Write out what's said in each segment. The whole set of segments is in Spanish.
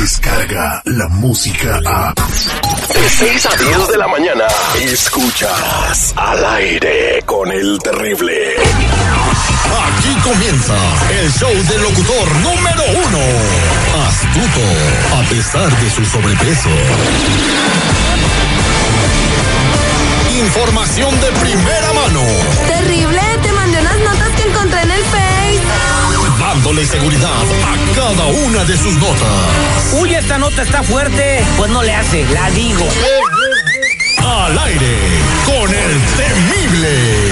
Descarga la música a. De 6 a 10 de la mañana. Escuchas al aire con el terrible. Aquí comienza el show del locutor número uno. Astuto, a pesar de su sobrepeso. Información de primera mano. Terrible, Dándole seguridad a cada una de sus notas. Uy, esta nota está fuerte. Pues no le hace, la digo. Al aire con el temible.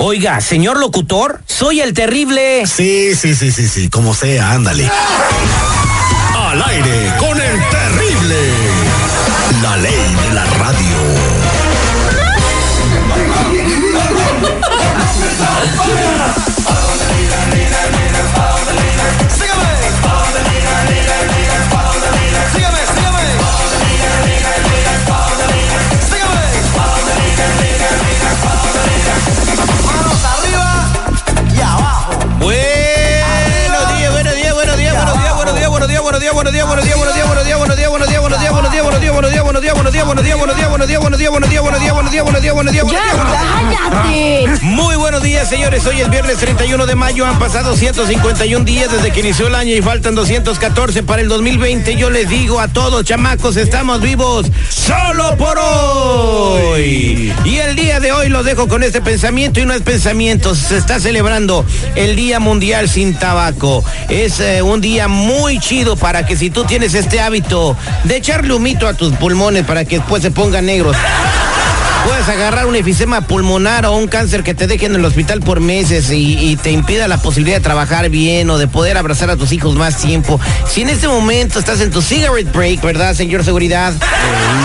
Oiga, señor locutor, soy el terrible. Sí, sí, sí, sí, sí, como sea, ándale. Al aire con el terrible. La ley de la radio. Señores. Hoy es viernes 31 de mayo. Han pasado 151 días desde que inició el año y faltan 214 para el 2020. Yo les digo a todos, chamacos, estamos vivos solo por hoy. Y el día de hoy lo dejo con este pensamiento y no es pensamiento. Se está celebrando el Día Mundial sin Tabaco. Es eh, un día muy chido para que si tú tienes este hábito de echarle humito a tus pulmones para que después se pongan negros. Puedes agarrar un efisema pulmonar o un cáncer que te deje en el hospital por meses y, te impida la posibilidad de trabajar bien o de poder abrazar a tus hijos más tiempo. Si en este momento estás en tu cigarette break, ¿verdad, señor seguridad?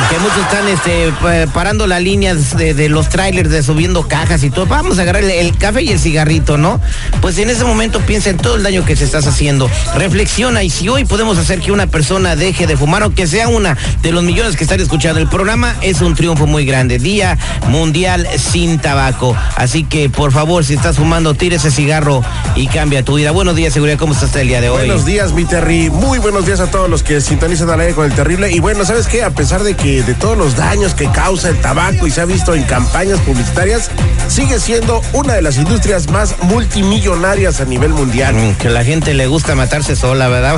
que muchos están este, pa- parando las líneas de, los trailers, de subiendo cajas y todo. Vamos a agarrar el, café y el cigarrito, ¿no? Pues en ese momento piensa en todo el daño que se estás haciendo. Reflexiona y si hoy podemos hacer que una persona deje de fumar, aunque sea una de los millones que están escuchando el programa, es un triunfo muy grande. Día Mundial sin tabaco. Así que, por favor, si estás fumando, tira ese cigarro y cambia tu vida. Buenos días, seguridad. ¿Cómo estás el día de hoy? Buenos días, mi Terry. Muy buenos días a todos los que sintonizan al aire con el terrible. Y bueno, ¿sabes qué? A pesar de que de todos los daños que causa el tabaco y se ha visto en campañas publicitarias, sigue siendo una de las industrias más multimillonarias a nivel mundial. Mm, Que a la gente le gusta matarse sola, ¿verdad?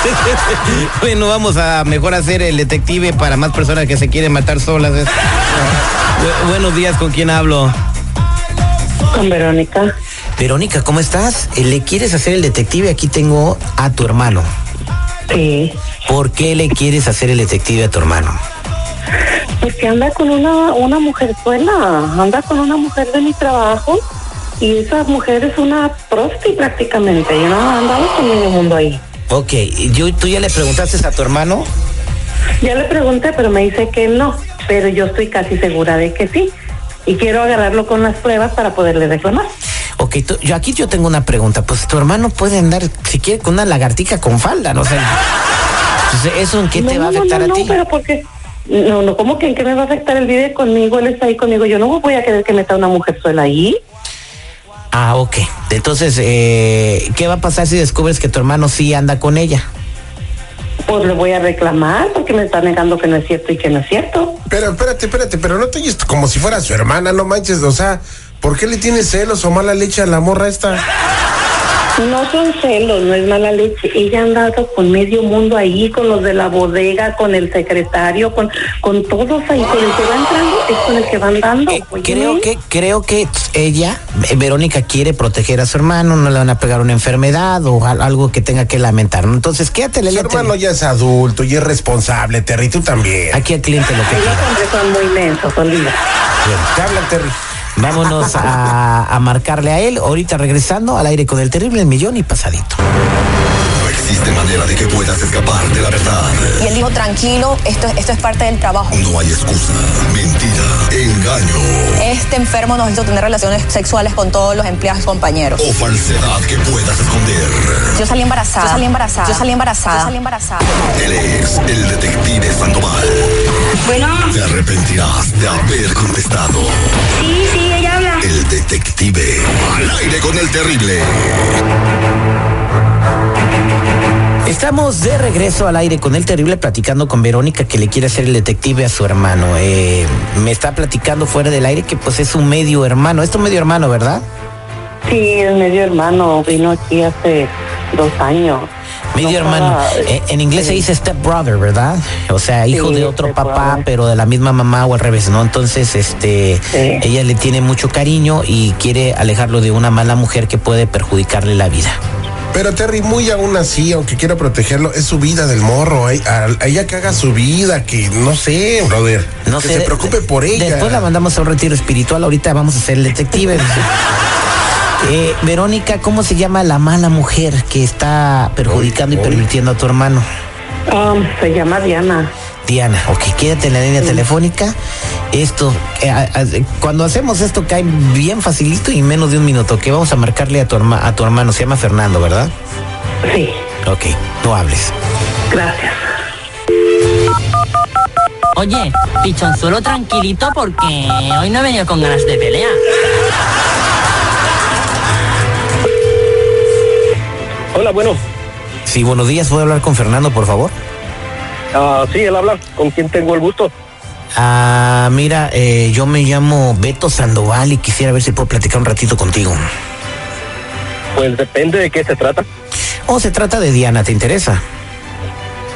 bueno, vamos a mejor hacer el detective para más personas que se quieren matar solas. Bu- buenos días, ¿con quién hablo? Con Verónica. Verónica, ¿cómo estás? Eh, ¿Le quieres hacer el detective? Aquí tengo a tu hermano. Sí. ¿Por qué le quieres hacer el detective a tu hermano? Porque anda con una, una mujer buena, anda con una mujer de mi trabajo y esa mujer es una prosti prácticamente. Yo no andaba con medio mundo ahí. Ok, yo, ¿tú ya le preguntaste a tu hermano? Ya le pregunté, pero me dice que no, pero yo estoy casi segura de que sí. Y quiero agarrarlo con las pruebas para poderle reclamar. Ok, tú- yo aquí yo tengo una pregunta. Pues tu hermano puede andar, si quiere, con una lagartica con falda, no sé. Entonces, ¿eso en qué te no, va a no, afectar no, a no, ti? pero porque... No, no, ¿cómo que en qué me va a afectar? Él vive conmigo, él está ahí conmigo. Yo no voy a querer que meta una mujer sola ahí. Ah, ok. Entonces, eh, ¿qué va a pasar si descubres que tu hermano sí anda con ella? Pues le voy a reclamar porque me está negando que no es cierto y que no es cierto. Pero espérate, espérate, pero no te oyes como si fuera su hermana, no manches. O sea, ¿por qué le tienes celos o mala leche a la morra esta? No son celos, no es mala leche. Ella ha andado con medio mundo ahí, con los de la bodega, con el secretario, con, con todos ahí. Con el que va entrando es con el que va andando. Eh, creo que creo que ella, eh, Verónica, quiere proteger a su hermano, no le van a pegar una enfermedad o al- algo que tenga que lamentar. ¿no? Entonces, quédate, Su hermano ya es adulto y es responsable, Terry, tú también. Aquí al cliente lo que Los quiera. hombres son muy mensos, olvida. Bien, Te habla Terry. Vámonos a, a marcarle a él. Ahorita regresando al aire con el terrible el millón y pasadito. No existe manera de que puedas escapar de la verdad. Y él dijo, tranquilo, esto, esto es parte del trabajo. No hay excusa, mentira, engaño Este enfermo nos hizo tener relaciones sexuales con todos los empleados y compañeros. o falsedad que puedas esconder. Yo salí embarazada. Yo salí embarazada. Yo salí embarazada. Yo salí embarazada. Él es el detective Sandoval. Bueno, arrepentirás de haber contestado. sí, sí, ella habla. El detective al aire con el terrible. Estamos de regreso al aire con el terrible platicando con Verónica que le quiere hacer el detective a su hermano. Eh, me está platicando fuera del aire que pues es un medio hermano. Es tu medio hermano, ¿verdad? Sí, es medio hermano. Vino aquí hace dos años. Medio No hermano. Eh, en inglés se dice step brother, ¿verdad? O sea, hijo Sí, de otro papá, brother. pero de la misma mamá o al revés, ¿no? Entonces, este, Sí. ella le tiene mucho cariño y quiere alejarlo de una mala mujer que puede perjudicarle la vida. Pero Terry, muy aún así, aunque quiera protegerlo, es su vida del morro. A, a- a ella que haga su vida, que no sé, brother. No que sé, se preocupe por ella. Después la mandamos a un retiro espiritual. Ahorita vamos a ser el detective. Eh, Verónica, ¿cómo se llama la mala mujer que está perjudicando y pervirtiendo a tu hermano? Um, se llama Diana. Diana, ok, quédate en la línea telefónica. Esto, eh, cuando hacemos esto cae bien facilito y en menos de un minuto. Que vamos a marcarle a tu, herma- a tu hermano, se llama Fernando, ¿verdad? Sí, Ok, no hables. gracias. Oye, pichonzuelo tranquilito porque hoy no he venido con ganas de pelea. Hola, bueno. Sí, buenos días, ¿puedo hablar con Fernando, por favor? Ah, sí, él habla. ¿Con quién tengo el gusto? Ah, mira, eh, yo me llamo Beto Sandoval y quisiera ver si puedo platicar un ratito contigo. Pues depende de qué se trata. Oh, se trata de Diana, ¿te interesa?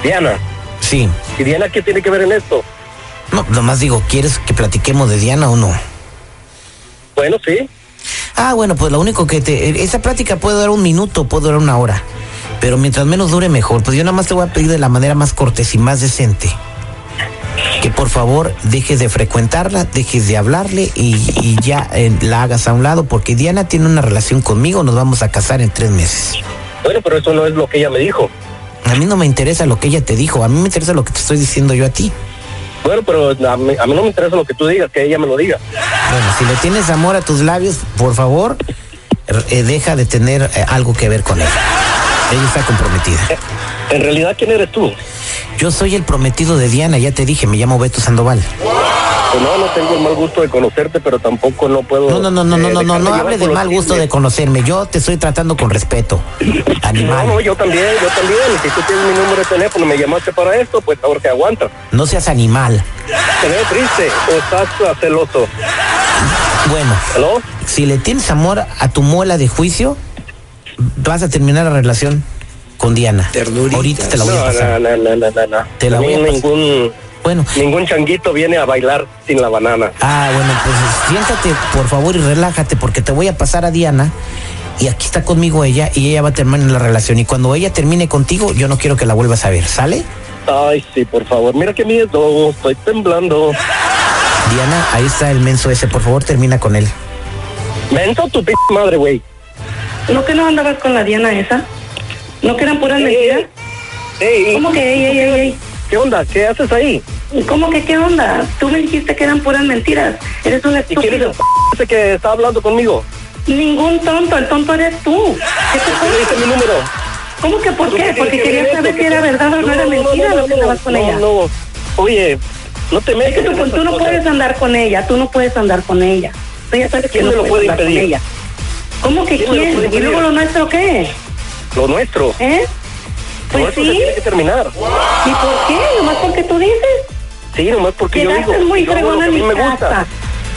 Diana. Sí. ¿Y Diana qué tiene que ver en esto? No, nomás digo, ¿quieres que platiquemos de Diana o no? Bueno, sí. Ah, bueno, pues lo único que te... Esa plática puede durar un minuto, puede durar una hora. Pero mientras menos dure, mejor. Pues yo nada más te voy a pedir de la manera más cortés y más decente. Que por favor dejes de frecuentarla, dejes de hablarle y, y ya eh, la hagas a un lado, porque Diana tiene una relación conmigo, nos vamos a casar en tres meses. Bueno, pero eso no es lo que ella me dijo. A mí no me interesa lo que ella te dijo, a mí me interesa lo que te estoy diciendo yo a ti. Bueno, pero a mí, a mí no me interesa lo que tú digas, que ella me lo diga. Bueno, si le tienes amor a tus labios, por favor, eh, deja de tener eh, algo que ver con ella. Ella está comprometida. En realidad, ¿quién eres tú? Yo soy el prometido de Diana, ya te dije, me llamo Beto Sandoval. Pues no, no tengo el mal gusto de conocerte, pero tampoco no puedo... No, no, no, no, eh, no, no, no, no llevar hable por de los mal gusto de conocerme. Yo te estoy tratando con respeto. No, Animal. no, yo también, yo también. Si tú tienes mi número de teléfono y me llamaste para esto, pues ahora te aguantas. No seas animal. ¿Te ves triste o estás celoso? Bueno, ¿Aló? si le tienes amor a tu muela de juicio, vas a terminar la relación con Diana. Ahorita te la voy a No, pasar. no, no, no, no, no. Te la voy a pasar. ningún, Bueno. ningún changuito viene a bailar sin la banana. Ah, bueno, pues siéntate por favor y relájate porque te voy a pasar a Diana y aquí está conmigo ella y ella va a terminar la relación y cuando ella termine contigo yo no quiero que la vuelvas a ver, ¿sale? Ay, sí, por favor. Mira qué miedo. Estoy temblando. Diana, ahí está el menso ese, por favor termina con él. Mento tu p madre, güey. ¿No que no andabas con la Diana esa? ¿No que eran puras mentiras? Ey, ¿Cómo que, ey, ey, ey, ey? ¿Qué onda? ¿Qué haces ahí? ¿Cómo que qué onda? Tú me dijiste que eran puras mentiras. Eres un ¿Y quién es estúpido. el que está hablando conmigo? Ningún tonto, el tonto eres tú. ¿Qué te ¿Qué le dice mi pasa? número? ¿Cómo que por ¿Tú qué? Porque que querías ver saber si era verdad o no era mentira lo que andabas con ella. No, Oye, no te metas. Es que tú, tú no puedes andar con ella, tú no puedes andar con ella. Tú ya sabes que ¿Quién no lo puede andar con impedir? ella. ¿Cómo que ¿Quién ¿Y luego impedir? lo nuestro qué? Lo nuestro. ¿Eh? Pues sí. se tiene que terminar. ¿Y por qué? Nomás porque tú dices. Sí, nomás porque yo digo. Muy yo hago lo fregón que a a mí mi me casa. gusta.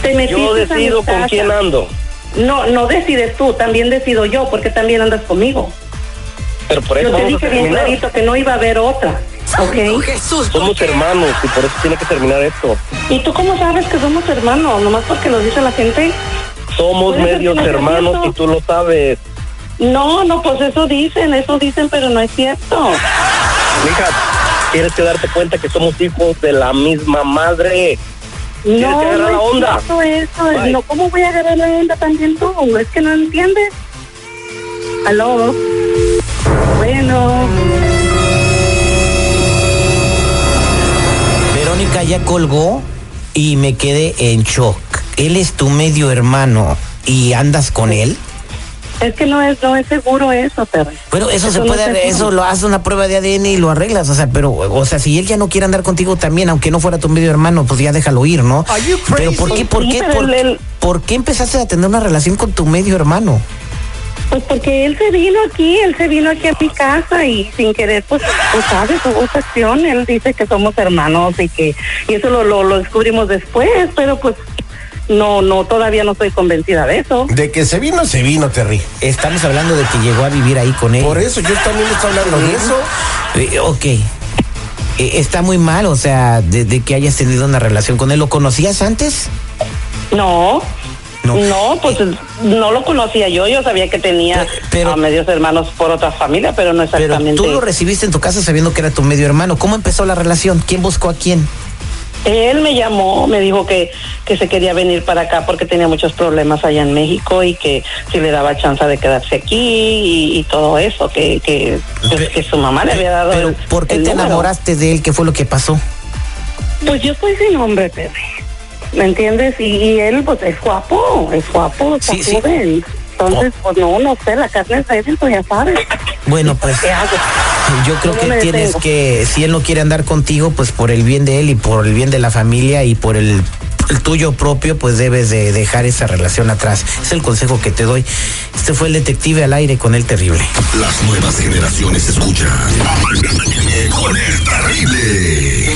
Te metiste Yo a mi decido con casa. quién ando. No, no decides tú, también decido yo, porque también andas conmigo. Pero por eso Yo te dije bien clarito que no iba a haber otra, ¿ok? Somos hermanos y por eso tiene que terminar esto. ¿Y tú cómo sabes que somos hermanos? Nomás porque lo dice la gente. Somos medios hermanos y tú lo sabes. No, no, pues eso dicen, eso dicen, pero no es cierto. Mija, tienes que darte cuenta que somos hijos de la misma madre. Tienes No, que agarrar no la onda. cierto eso. Bye. No, ¿cómo voy a agarrar la onda también tú? Es que no entiendes. Aló. Bueno. Verónica ya colgó y me quedé en shock. Él es tu medio hermano y andas con él. Es que no es, no es seguro eso, Terry. Bueno, eso, se no puede, es eso lo haces una prueba de ADN y lo arreglas, o sea, pero, o sea, si él ya no quiere andar contigo también, aunque no fuera tu medio hermano, pues ya déjalo ir, ¿no? Pero ¿por qué, por qué, por, por qué empezaste a tener una relación con tu medio hermano? Pues porque él se vino aquí, él se vino aquí a mi casa y sin querer, pues, pues sabes, hubo acción. Él dice que somos hermanos y que, y eso lo, lo, lo descubrimos después, pero pues no, no, todavía no estoy convencida de eso. De que se vino, se vino, Terry. Estamos hablando de que llegó a vivir ahí con él. Por eso yo también estoy hablando de eso. Eh, ok. Eh, está muy mal, o sea, de, de que hayas tenido una relación con él. ¿Lo conocías antes? No. No. No, pues no lo conocía yo, yo sabía que tenía Pero- a medios hermanos por otra familia, pero no Pero exactamente. tú lo recibiste en tu casa sabiendo que era tu medio hermano. ¿Cómo empezó la relación? ¿Quién buscó a quién? Él me llamó, me dijo que, que se quería venir para acá porque tenía muchos problemas allá en México y que si le daba chance de quedarse aquí y, y todo eso, que, que, pues, que su mamá le había dado. Pero el- ¿por qué el te número. enamoraste de él? ¿Qué fue lo que pasó? Pues yo estoy sin nombre, Pepe. ¿Me entiendes? Y, y él, pues es guapo, es guapo, está Sí, sí. Entonces, pues no, no sé, la carne es débil, pues ya sabes. Bueno, pues ¿Qué hago? yo creo No que tienes detengo. que, si él no quiere andar contigo, pues por el bien de él y por el bien de la familia y por el, el tuyo propio, pues debes de dejar esa relación atrás. Es el consejo que te doy. Este fue el detective al aire con el terrible. Las nuevas generaciones escuchan con el terrible.